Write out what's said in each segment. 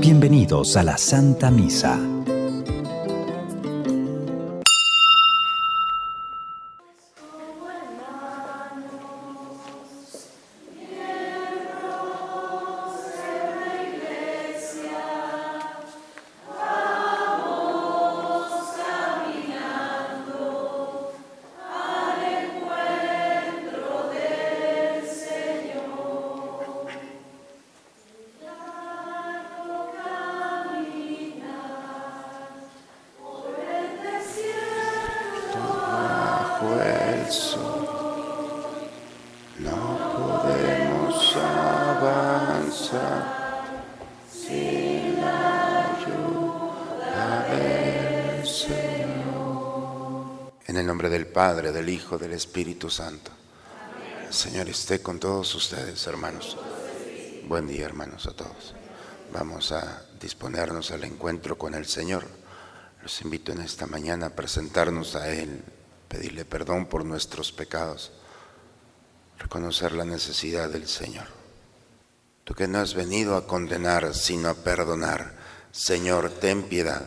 Bienvenidos a la Santa Misa. Padre, del Hijo, del Espíritu Santo. Señor esté con todos ustedes, hermanos. Buen día, hermanos, a todos. Vamos a disponernos al encuentro con el Señor. Los invito en esta mañana a presentarnos a Él, pedirle perdón por nuestros pecados, reconocer la necesidad del Señor. Tú que no has venido a condenar, sino a perdonar, Señor, ten piedad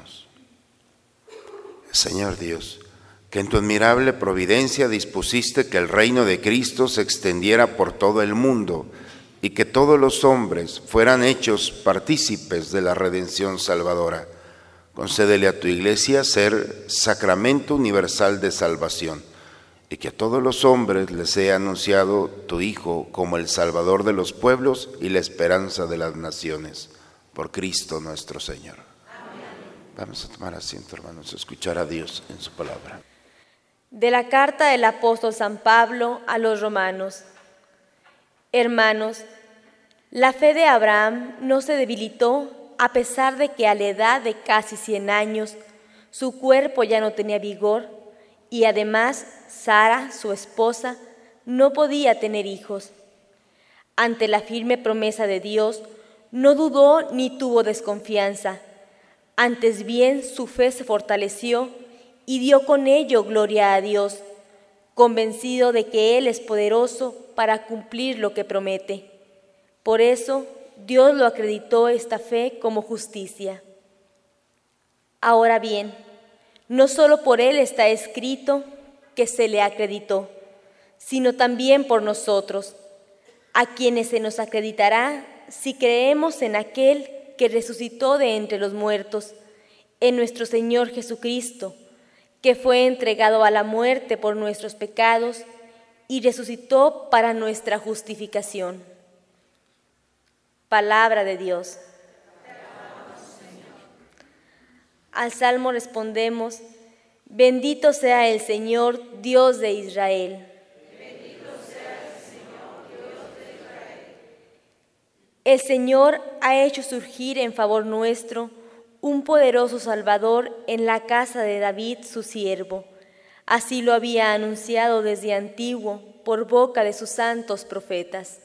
Señor Dios, que en tu admirable providencia dispusiste que el reino de Cristo se extendiera por todo el mundo y que todos los hombres fueran hechos partícipes de la redención salvadora. Concédele a tu iglesia ser sacramento universal de salvación y que a todos los hombres les sea anunciado tu Hijo como el Salvador de los pueblos y la esperanza de las naciones. Por Cristo nuestro Señor. Vamos a tomar asiento, hermanos, a escuchar a Dios en su palabra. De la carta del apóstol San Pablo a los romanos. Hermanos, la fe de Abraham no se debilitó a pesar de que a la edad de casi 100 años su cuerpo ya no tenía vigor y además Sara, su esposa, no podía tener hijos. Ante la firme promesa de Dios, no dudó ni tuvo desconfianza antes bien su fe se fortaleció y dio con ello gloria a Dios, convencido de que Él es poderoso para cumplir lo que promete. Por eso Dios lo acreditó esta fe como justicia. Ahora bien, no solo por Él está escrito que se le acreditó, sino también por nosotros, a quienes se nos acreditará si creemos en aquel que resucitó de entre los muertos, en nuestro Señor Jesucristo, que fue entregado a la muerte por nuestros pecados y resucitó para nuestra justificación. Palabra de Dios. Al salmo respondemos, bendito sea el Señor, Dios de Israel. El Señor ha hecho surgir en favor nuestro un poderoso Salvador en la casa de David, su siervo. Así lo había anunciado desde antiguo por boca de sus santos profetas.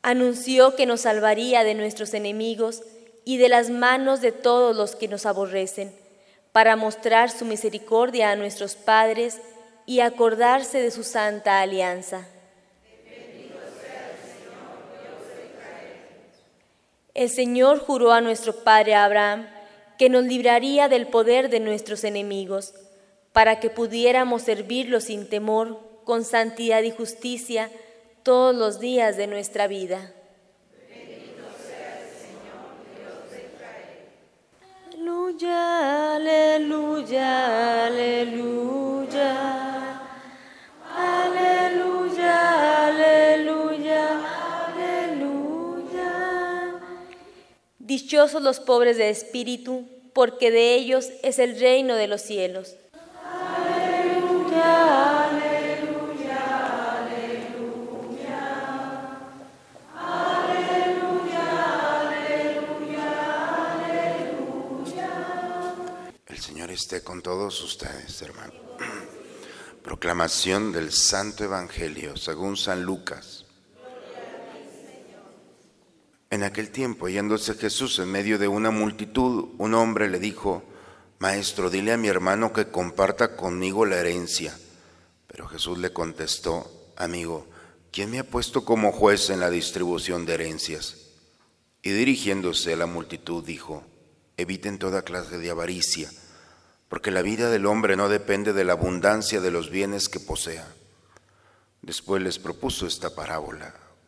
Anunció que nos salvaría de nuestros enemigos y de las manos de todos los que nos aborrecen, para mostrar su misericordia a nuestros padres y acordarse de su santa alianza. El Señor juró a nuestro padre Abraham que nos libraría del poder de nuestros enemigos, para que pudiéramos servirlo sin temor, con santidad y justicia, todos los días de nuestra vida. Bendito sea el Señor, Dios de Israel. Aleluya, aleluya, aleluya. Dichosos los pobres de espíritu, porque de ellos es el reino de los cielos. Aleluya, aleluya, aleluya. Aleluya, aleluya. El Señor esté con todos ustedes, hermano. Proclamación del Santo Evangelio, según San Lucas. En aquel tiempo, yéndose Jesús en medio de una multitud, un hombre le dijo, Maestro, dile a mi hermano que comparta conmigo la herencia. Pero Jesús le contestó, Amigo, ¿quién me ha puesto como juez en la distribución de herencias? Y dirigiéndose a la multitud dijo, Eviten toda clase de avaricia porque la vida del hombre no depende de la abundancia de los bienes que posea. Después les propuso esta parábola.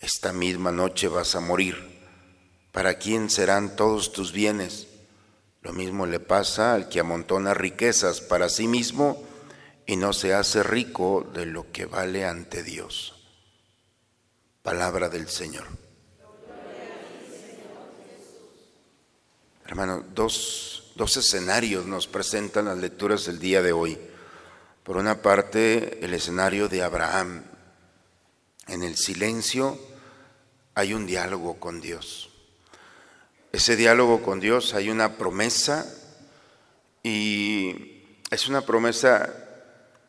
esta misma noche vas a morir. ¿Para quién serán todos tus bienes? Lo mismo le pasa al que amontona riquezas para sí mismo y no se hace rico de lo que vale ante Dios. Palabra del Señor. Hermano, dos Dos escenarios nos presentan las lecturas del día de hoy. Por una parte, el escenario de Abraham. En el silencio hay un diálogo con Dios. Ese diálogo con Dios hay una promesa y es una promesa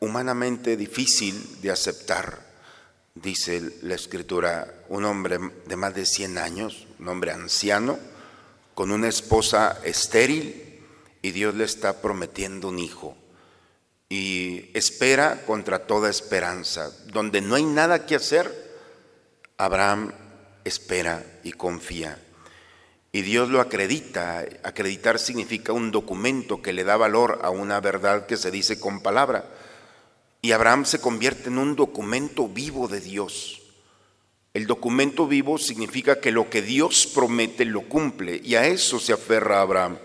humanamente difícil de aceptar, dice la escritura, un hombre de más de 100 años, un hombre anciano, con una esposa estéril y Dios le está prometiendo un hijo. Y espera contra toda esperanza. Donde no hay nada que hacer, Abraham espera y confía. Y Dios lo acredita. Acreditar significa un documento que le da valor a una verdad que se dice con palabra. Y Abraham se convierte en un documento vivo de Dios. El documento vivo significa que lo que Dios promete lo cumple y a eso se aferra Abraham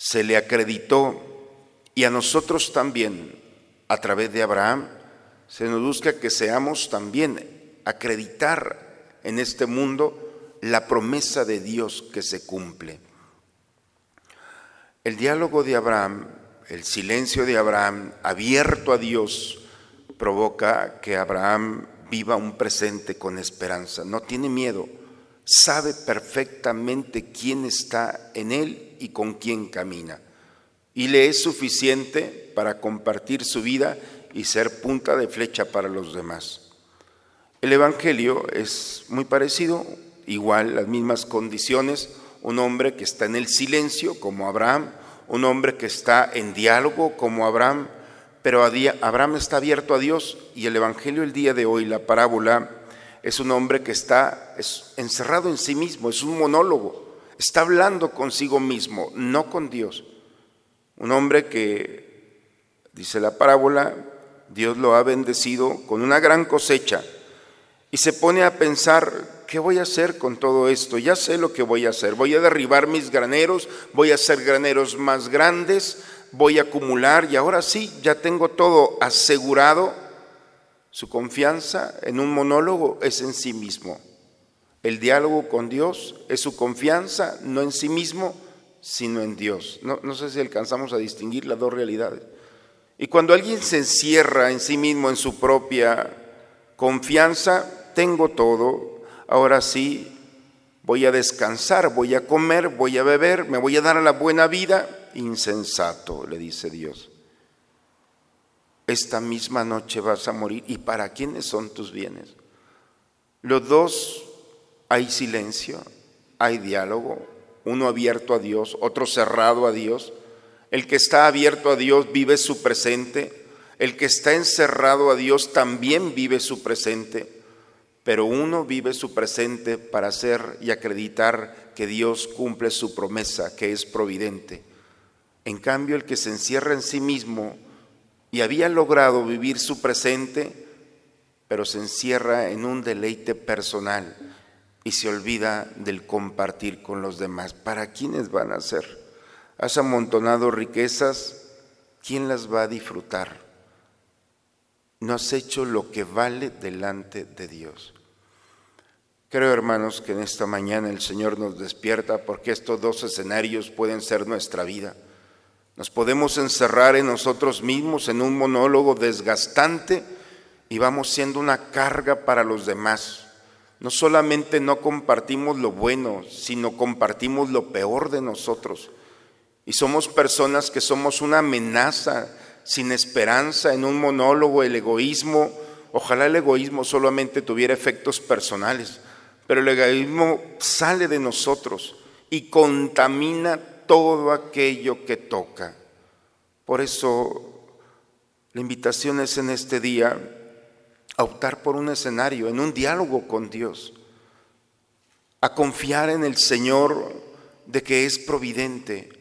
se le acreditó y a nosotros también, a través de Abraham, se nos busca que seamos también acreditar en este mundo la promesa de Dios que se cumple. El diálogo de Abraham, el silencio de Abraham abierto a Dios, provoca que Abraham viva un presente con esperanza. No tiene miedo, sabe perfectamente quién está en él y con quién camina. Y le es suficiente para compartir su vida y ser punta de flecha para los demás. El Evangelio es muy parecido, igual, las mismas condiciones, un hombre que está en el silencio como Abraham, un hombre que está en diálogo como Abraham, pero Abraham está abierto a Dios. Y el Evangelio el día de hoy, la parábola, es un hombre que está encerrado en sí mismo, es un monólogo. Está hablando consigo mismo, no con Dios. Un hombre que, dice la parábola, Dios lo ha bendecido con una gran cosecha y se pone a pensar, ¿qué voy a hacer con todo esto? Ya sé lo que voy a hacer. Voy a derribar mis graneros, voy a hacer graneros más grandes, voy a acumular y ahora sí, ya tengo todo asegurado. Su confianza en un monólogo es en sí mismo. El diálogo con Dios es su confianza no en sí mismo, sino en Dios. No, sé si alcanzamos a distinguir las dos realidades. Y cuando alguien se encierra en sí mismo, en su propia confianza, tengo todo, ahora sí voy a descansar, voy a comer, voy a beber, me voy a dar a la buena vida, insensato, le dice Dios. Esta misma noche vas a morir. ¿Y para quiénes son tus bienes? Los dos hay silencio, hay diálogo, uno abierto a Dios, otro cerrado a Dios. El que está abierto a Dios vive su presente, el que está encerrado a Dios también vive su presente, pero uno vive su presente para hacer y acreditar que Dios cumple su promesa, que es providente. En cambio, el que se encierra en sí mismo y había logrado vivir su presente, pero se encierra en un deleite personal, y se olvida del compartir con los demás. ¿Para quiénes van a ser? has amontonado riquezas, ¿quién las va a disfrutar? No has hecho lo que vale delante de Dios. Creo, hermanos, que en esta mañana el Señor nos despierta porque estos dos escenarios pueden ser nuestra vida. Nos podemos encerrar en nosotros mismos en un monólogo desgastante y vamos siendo una carga para los demás. No solamente no compartimos lo bueno, sino compartimos lo peor de nosotros. Y somos personas que somos una amenaza, sin esperanza, en un monólogo, el egoísmo. Ojalá el egoísmo solamente tuviera efectos personales pero el egoísmo sale de nosotros y contamina todo aquello que toca. Por eso la invitación es en este día a optar por un escenario, en un diálogo con Dios, a confiar en el Señor de que es providente.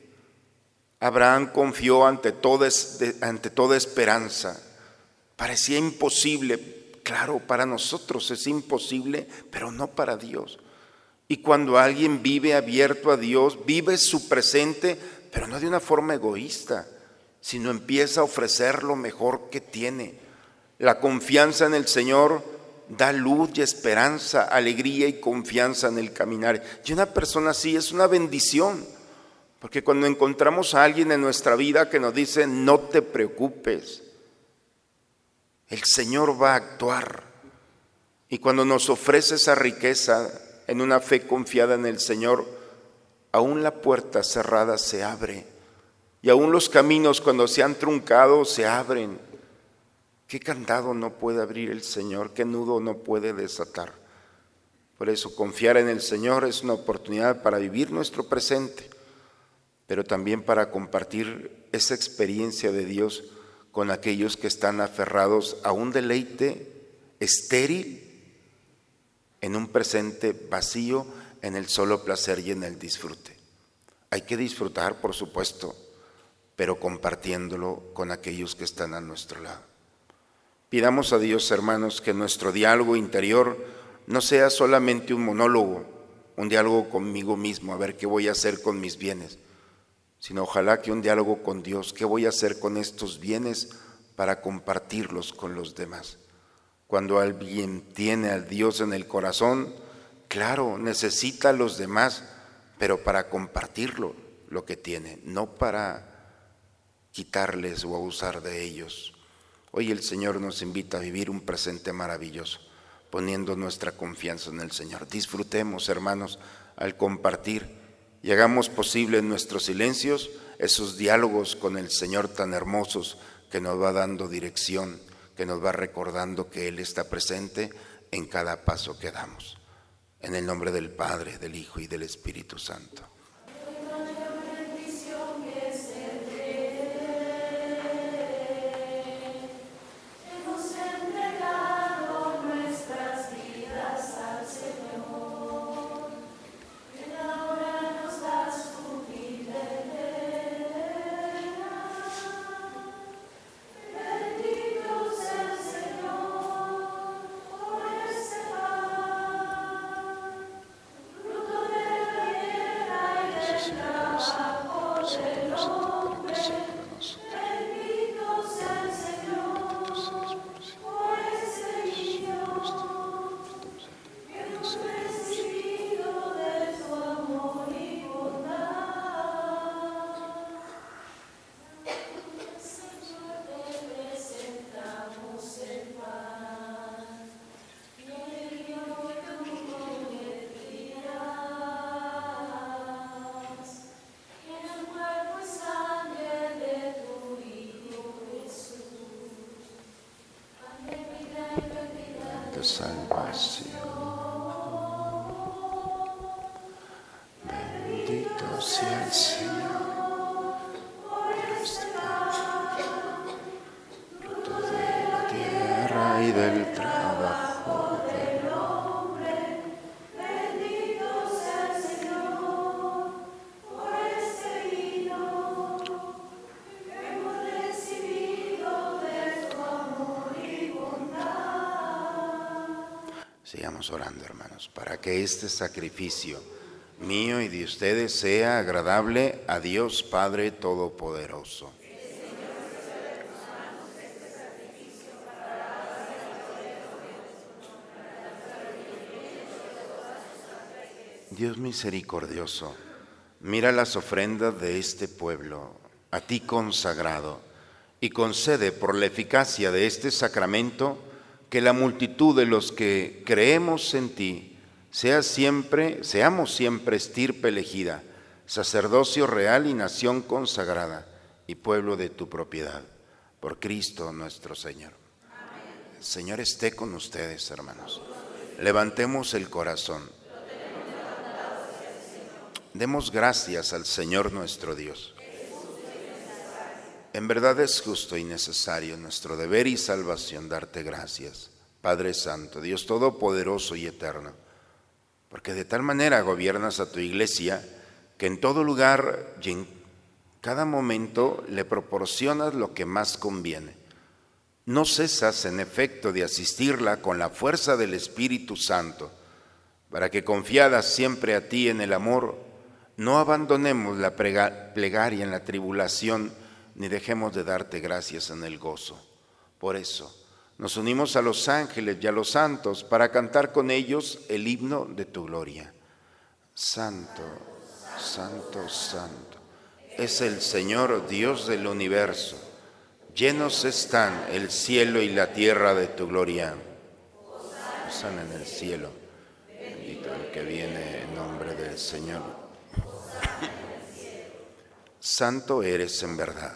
Abraham confió ante toda, ante toda esperanza. Parecía imposible, Claro, para nosotros es imposible, pero no para Dios. Y cuando alguien vive abierto a Dios, vive su presente, pero no de una forma egoísta, sino empieza a ofrecer lo mejor que tiene. La confianza en el Señor da luz y esperanza, alegría y confianza en el caminar. Y una persona así es una bendición, porque cuando encontramos a alguien en nuestra vida que nos dice, no te preocupes, el Señor va a actuar. Y cuando nos ofrece esa riqueza en una fe confiada en el Señor, aún la puerta cerrada se abre. Y aún los caminos cuando se han truncado se abren. ¿Qué candado no puede abrir el Señor? ¿Qué nudo no puede desatar? Por eso confiar en el Señor es una oportunidad para vivir nuestro presente, pero también para compartir esa experiencia de Dios con aquellos que están aferrados a un deleite estéril en un presente vacío en el solo placer y en el disfrute. Hay que disfrutar, por supuesto, pero compartiéndolo con aquellos que están a nuestro lado. Pidamos a Dios, hermanos, que nuestro diálogo interior no sea solamente un monólogo, un diálogo conmigo mismo, a ver qué voy a hacer con mis bienes, sino ojalá que un diálogo con Dios, ¿qué voy a hacer con estos bienes para compartirlos con los demás? Cuando alguien tiene al Dios en el corazón, claro, necesita a los demás, pero para compartirlo lo que tiene, no para quitarles o abusar de ellos. Hoy el Señor nos invita a vivir un presente maravilloso, poniendo nuestra confianza en el Señor. Disfrutemos, hermanos, al compartir y hagamos posible en nuestros silencios esos diálogos con el Señor tan hermosos que nos va dando dirección, que nos va recordando que Él está presente en cada paso que damos. En el nombre del Padre, del Hijo y del Espíritu Santo. Salvación. Bendito sea el Señor Orando, hermanos, para que este sacrificio mío y de ustedes sea agradable a Dios Padre Todopoderoso. Dios misericordioso, mira las ofrendas de este pueblo, a ti consagrado, y concede por la eficacia de este sacramento que la multitud de los que creemos en ti sea siempre, seamos siempre estirpe elegida, sacerdocio real y nación consagrada y pueblo de tu propiedad, por Cristo nuestro Señor. El Señor esté con ustedes, hermanos. Levantemos el corazón. Demos gracias al Señor nuestro Dios. En verdad es justo y necesario nuestro deber y salvación darte gracias, Padre Santo, Dios Todopoderoso y Eterno, porque de tal manera gobiernas a tu iglesia que en todo lugar y en cada momento le proporcionas lo que más conviene. No cesas en efecto de asistirla con la fuerza del Espíritu Santo, para que confiadas siempre a ti en el amor, no abandonemos la plegaria en la tribulación, ni dejemos de darte gracias en el gozo. Por eso, nos unimos a los ángeles y a los santos para cantar con ellos el himno de tu gloria. Santo, santo, santo, es el Señor Dios del universo. Llenos están el cielo y la tierra de tu gloria. San en el cielo. Bendito el que viene en nombre del Señor. Santo eres en verdad,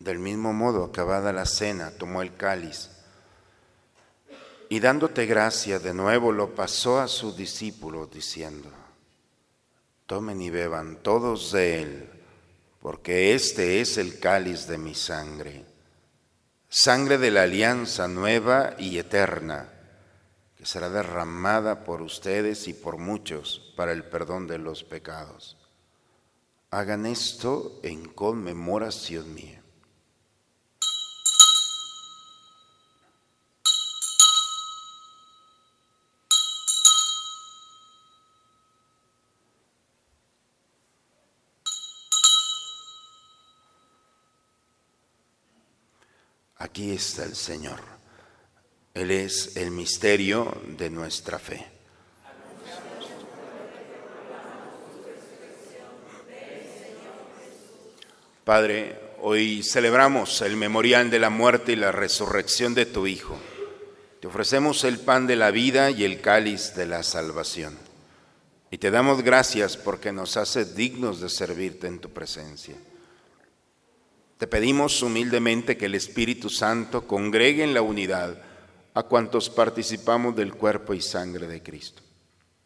Del mismo modo, acabada la cena, tomó el cáliz y dándote gracia de nuevo lo pasó a sus discípulos diciendo, tomen y beban todos de él, porque este es el cáliz de mi sangre, sangre de la alianza nueva y eterna, que será derramada por ustedes y por muchos para el perdón de los pecados. Hagan esto en conmemoración mía. Aquí está el Señor. Él es el misterio de nuestra fe. Padre, hoy celebramos el memorial de la muerte y la resurrección de tu Hijo. Te ofrecemos el pan de la vida y el cáliz de la salvación. Y te damos gracias porque nos hace dignos de servirte en tu presencia. Te pedimos humildemente que el Espíritu Santo congregue en la unidad a cuantos participamos del cuerpo y sangre de Cristo.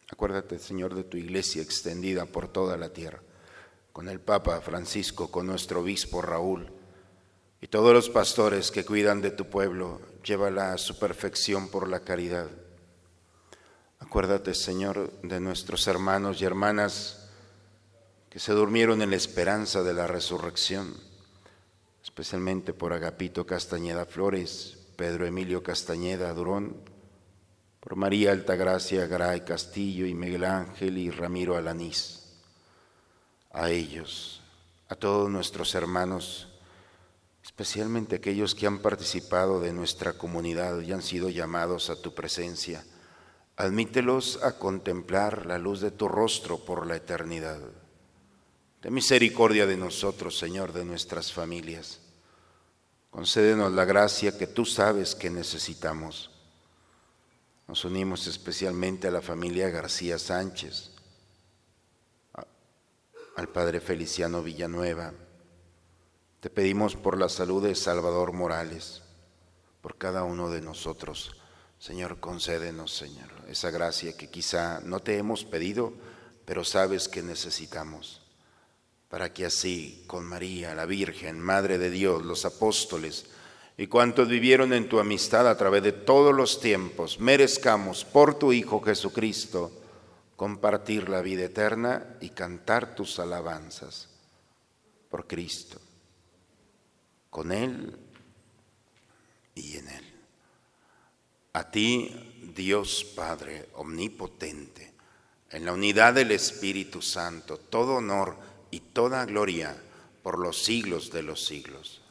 Acuérdate, Señor, de tu iglesia extendida por toda la tierra, con el Papa Francisco, con nuestro obispo Raúl y todos los pastores que cuidan de tu pueblo, llévala a su perfección por la caridad. Acuérdate, Señor, de nuestros hermanos y hermanas que se durmieron en la esperanza de la resurrección especialmente por Agapito Castañeda Flores, Pedro Emilio Castañeda Durón, por María Altagracia Garay Castillo y Miguel Ángel y Ramiro Alanís. A ellos, a todos nuestros hermanos, especialmente aquellos que han participado de nuestra comunidad y han sido llamados a tu presencia, admítelos a contemplar la luz de tu rostro por la eternidad Ten misericordia de nosotros, Señor, de nuestras familias. Concédenos la gracia que tú sabes que necesitamos. Nos unimos especialmente a la familia García Sánchez, al Padre Feliciano Villanueva. Te pedimos por la salud de Salvador Morales, por cada uno de nosotros. Señor, concédenos, Señor, esa gracia que quizá no te hemos pedido, pero sabes que necesitamos para que así, con María, la Virgen, Madre de Dios, los apóstoles y cuantos vivieron en tu amistad a través de todos los tiempos, merezcamos por tu Hijo Jesucristo compartir la vida eterna y cantar tus alabanzas por Cristo, con Él y en Él. A ti, Dios Padre Omnipotente, en la unidad del Espíritu Santo, todo honor y toda gloria por los siglos de los siglos.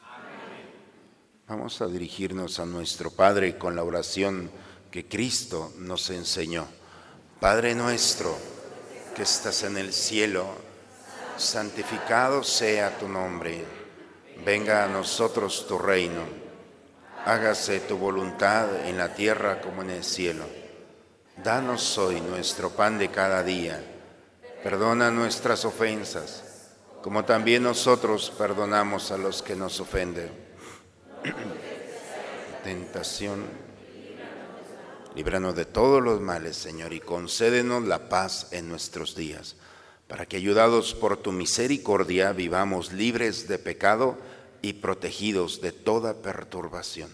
Vamos a dirigirnos a nuestro Padre con la oración que Cristo nos enseñó. Padre nuestro que estás en el cielo, santificado sea tu nombre. Venga a nosotros tu reino. Hágase tu voluntad en la tierra como en el cielo. Danos hoy nuestro pan de cada día. Perdona nuestras ofensas como también nosotros perdonamos a los que nos ofenden. Tentación, líbranos de todos los males, Señor, y concédenos la paz en nuestros días, para que ayudados por tu misericordia vivamos libres de pecado y protegidos de toda perturbación,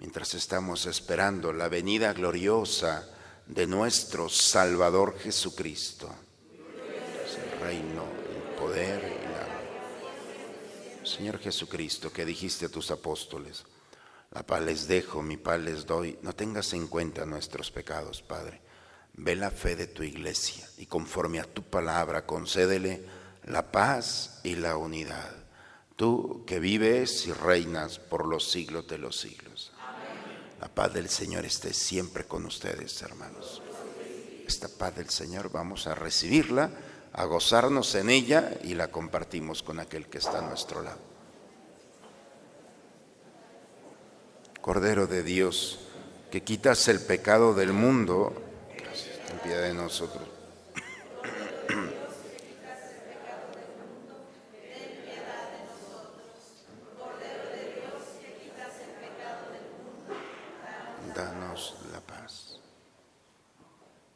mientras estamos esperando la venida gloriosa de nuestro Salvador Jesucristo. reino, poder Señor Jesucristo, que dijiste a tus apóstoles, la paz les dejo, mi paz les doy, no tengas en cuenta nuestros pecados, Padre. Ve la fe de tu iglesia y conforme a tu palabra concédele la paz y la unidad. Tú que vives y reinas por los siglos de los siglos. La paz del Señor esté siempre con ustedes, hermanos. Esta paz del Señor vamos a recibirla a gozarnos en ella y la compartimos con aquel que está a nuestro lado. Cordero de Dios, que quitas el pecado del mundo, ten piedad de nosotros. Danos la paz.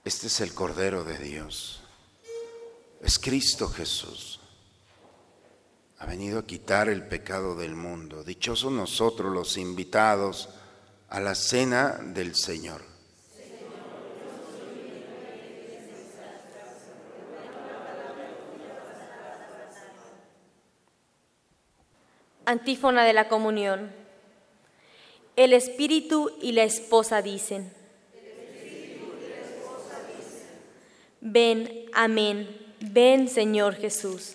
Este es el Cordero de Dios es Cristo Jesús. Ha venido a quitar el pecado del mundo. Dichosos nosotros los invitados a la cena del Señor. Antífona de la comunión. El Espíritu y la esposa dicen. Ven, amén. Ven Señor Jesús.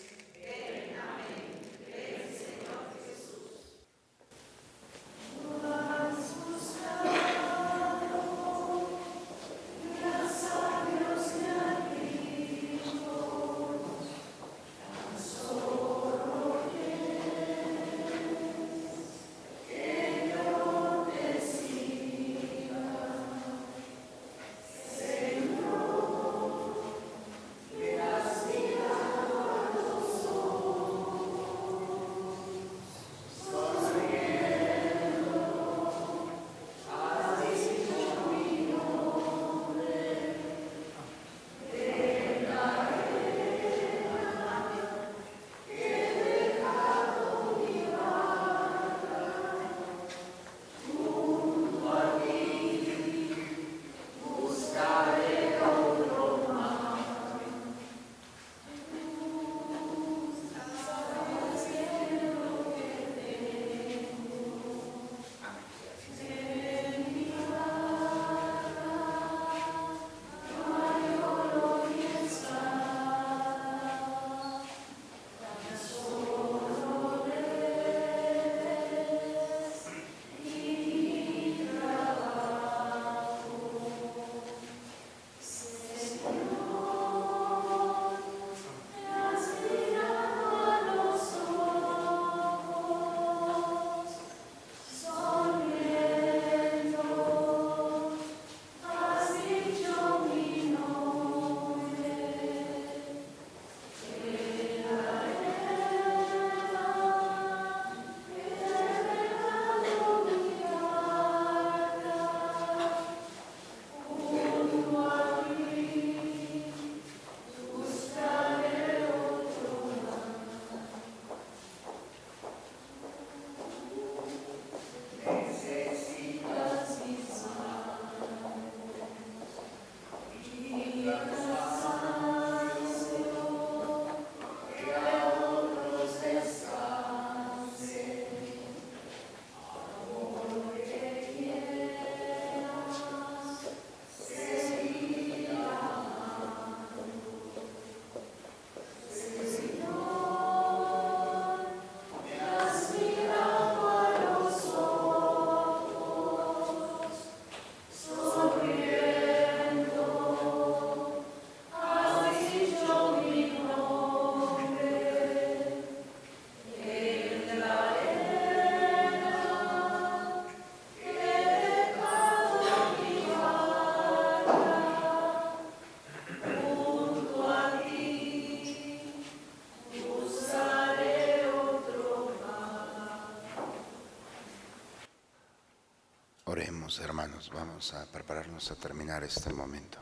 Hermanos, vamos a prepararnos a terminar este momento.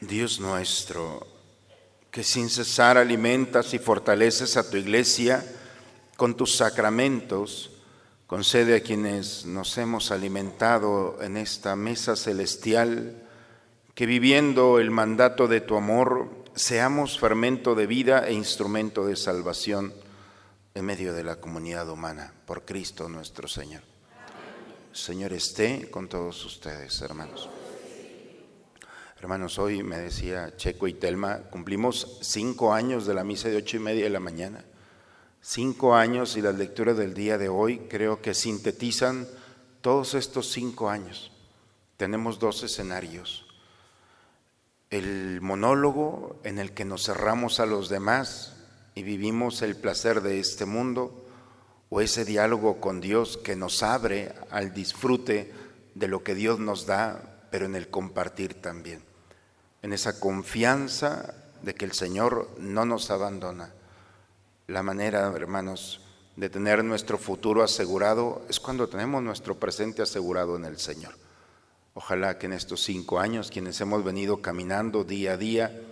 Dios nuestro, que sin cesar alimentas y fortaleces a tu iglesia con tus sacramentos, concede a quienes nos hemos alimentado en esta mesa celestial, que viviendo el mandato de tu amor, seamos fermento de vida e instrumento de salvación en medio de la comunidad humana, por Cristo nuestro Señor. Señor esté con todos ustedes, hermanos. Hermanos, hoy me decía Checo y Telma, cumplimos cinco años de la misa de ocho y media de la mañana. Cinco años y las lecturas del día de hoy creo que sintetizan todos estos cinco años. Tenemos dos escenarios. El monólogo en el que nos cerramos a los demás y vivimos el placer de este mundo o ese diálogo con Dios que nos abre al disfrute de lo que Dios nos da, pero en el compartir también, en esa confianza de que el Señor no nos abandona. La manera, hermanos, de tener nuestro futuro asegurado es cuando tenemos nuestro presente asegurado en el Señor. Ojalá que en estos cinco años, quienes hemos venido caminando día a día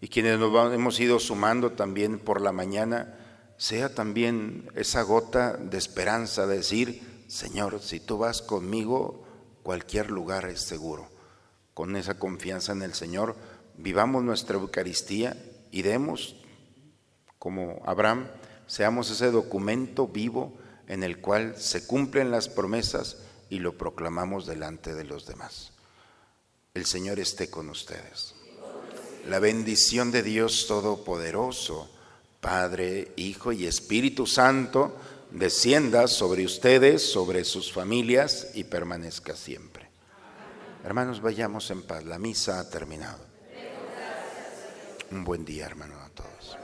y quienes nos hemos ido sumando también por la mañana, sea también esa gota de esperanza, de decir, Señor, si tú vas conmigo, cualquier lugar es seguro. Con esa confianza en el Señor, vivamos nuestra Eucaristía y demos, como Abraham, seamos ese documento vivo en el cual se cumplen las promesas y lo proclamamos delante de los demás. El Señor esté con ustedes. La bendición de Dios Todopoderoso, Padre, Hijo y Espíritu Santo, descienda sobre ustedes, sobre sus familias y permanezca siempre. Hermanos, vayamos en paz. La misa ha terminado. Un buen día, hermano, a todos.